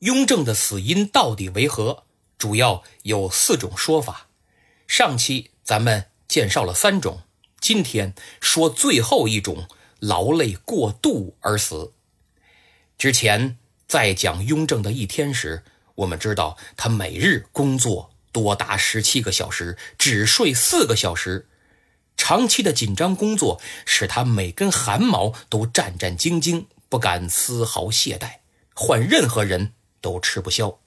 雍正的死因到底为何？主要有四种说法。上期咱们介绍了三种，今天说最后一种：劳累过度而死。之前在讲雍正的一天时，我们知道他每日工作多达十七个小时，只睡四个小时。长期的紧张工作使他每根汗毛都战战兢兢，不敢丝毫懈怠，换任何人。都吃不消。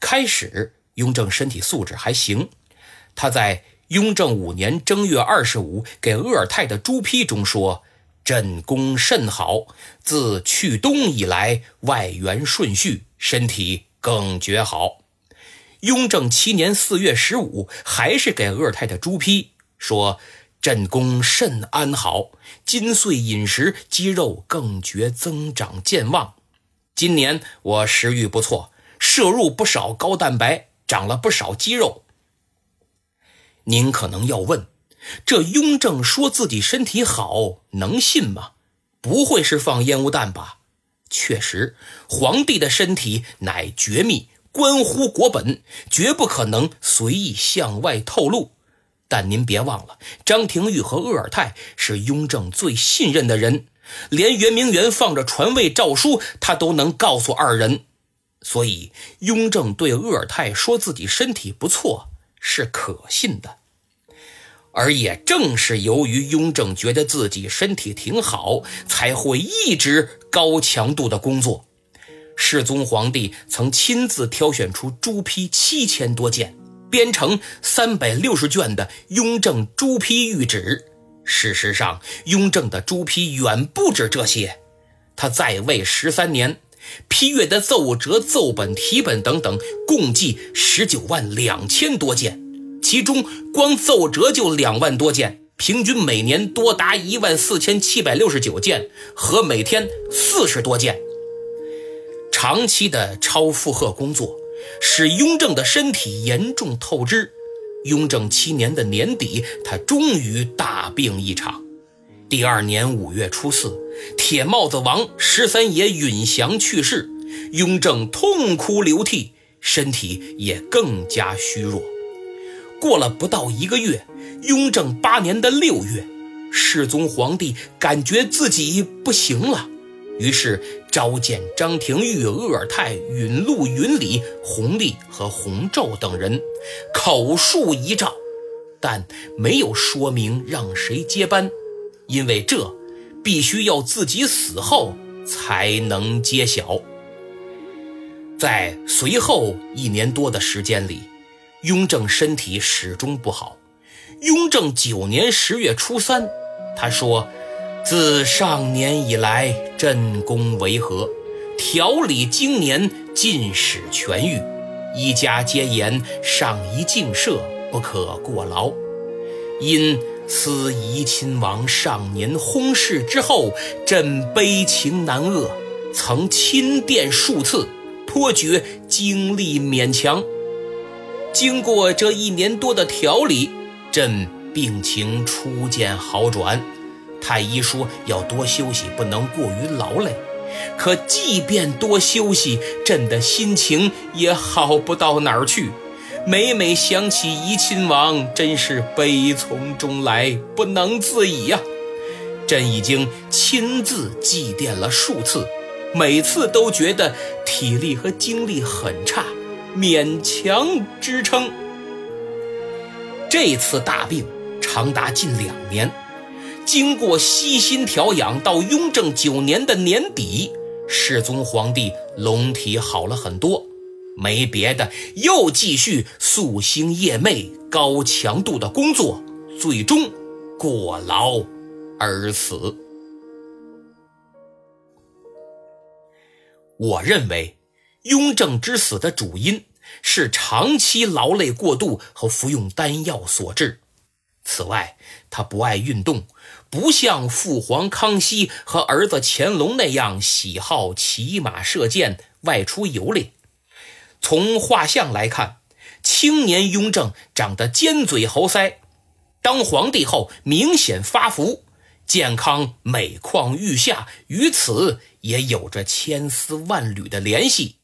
开始，雍正身体素质还行。他在雍正五年正月二十五给鄂尔泰的朱批中说：“朕功甚好，自去冬以来，外援顺序，身体更觉好。”雍正七年四月十五，还是给鄂尔泰的朱批说：“朕功甚安好，今岁饮食，肌肉更觉增长健旺。”今年我食欲不错，摄入不少高蛋白，长了不少肌肉。您可能要问，这雍正说自己身体好，能信吗？不会是放烟雾弹吧？确实，皇帝的身体乃绝密，关乎国本，绝不可能随意向外透露。但您别忘了，张廷玉和鄂尔泰是雍正最信任的人。连圆明园放着传位诏书，他都能告诉二人，所以雍正对鄂尔泰说自己身体不错是可信的。而也正是由于雍正觉得自己身体挺好，才会一直高强度的工作。世宗皇帝曾亲自挑选出朱批七千多件，编成三百六十卷的《雍正朱批谕旨》。事实上，雍正的朱批远不止这些。他在位十三年，批阅的奏折、奏本、题本等等，共计十九万两千多件，其中光奏折就两万多件，平均每年多达一万四千七百六十九件，和每天四十多件。长期的超负荷工作，使雍正的身体严重透支。雍正七年的年底，他终于大病一场。第二年五月初四，铁帽子王十三爷允祥去世，雍正痛哭流涕，身体也更加虚弱。过了不到一个月，雍正八年的六月，世宗皇帝感觉自己不行了。于是召见张廷玉、鄂尔泰、允禄、允礼、弘历和弘昼等人，口述遗诏，但没有说明让谁接班，因为这必须要自己死后才能揭晓。在随后一年多的时间里，雍正身体始终不好。雍正九年十月初三，他说。自上年以来，朕功为和，调理经年，尽使痊愈。一家皆言上宜静摄，不可过劳。因思怡亲王上年薨逝之后，朕悲情难遏，曾亲殿数次，颇觉精力勉强。经过这一年多的调理，朕病情初见好转。太医说要多休息，不能过于劳累。可即便多休息，朕的心情也好不到哪儿去。每每想起怡亲王，真是悲从中来，不能自已呀。朕已经亲自祭奠了数次，每次都觉得体力和精力很差，勉强支撑。这次大病长达近两年。经过悉心调养，到雍正九年的年底，世宗皇帝龙体好了很多，没别的，又继续夙兴夜寐、高强度的工作，最终过劳而死。我认为，雍正之死的主因是长期劳累过度和服用丹药所致。此外，他不爱运动。不像父皇康熙和儿子乾隆那样喜好骑马射箭、外出游猎。从画像来看，青年雍正长得尖嘴猴腮，当皇帝后明显发福，健康每况愈下，与此也有着千丝万缕的联系。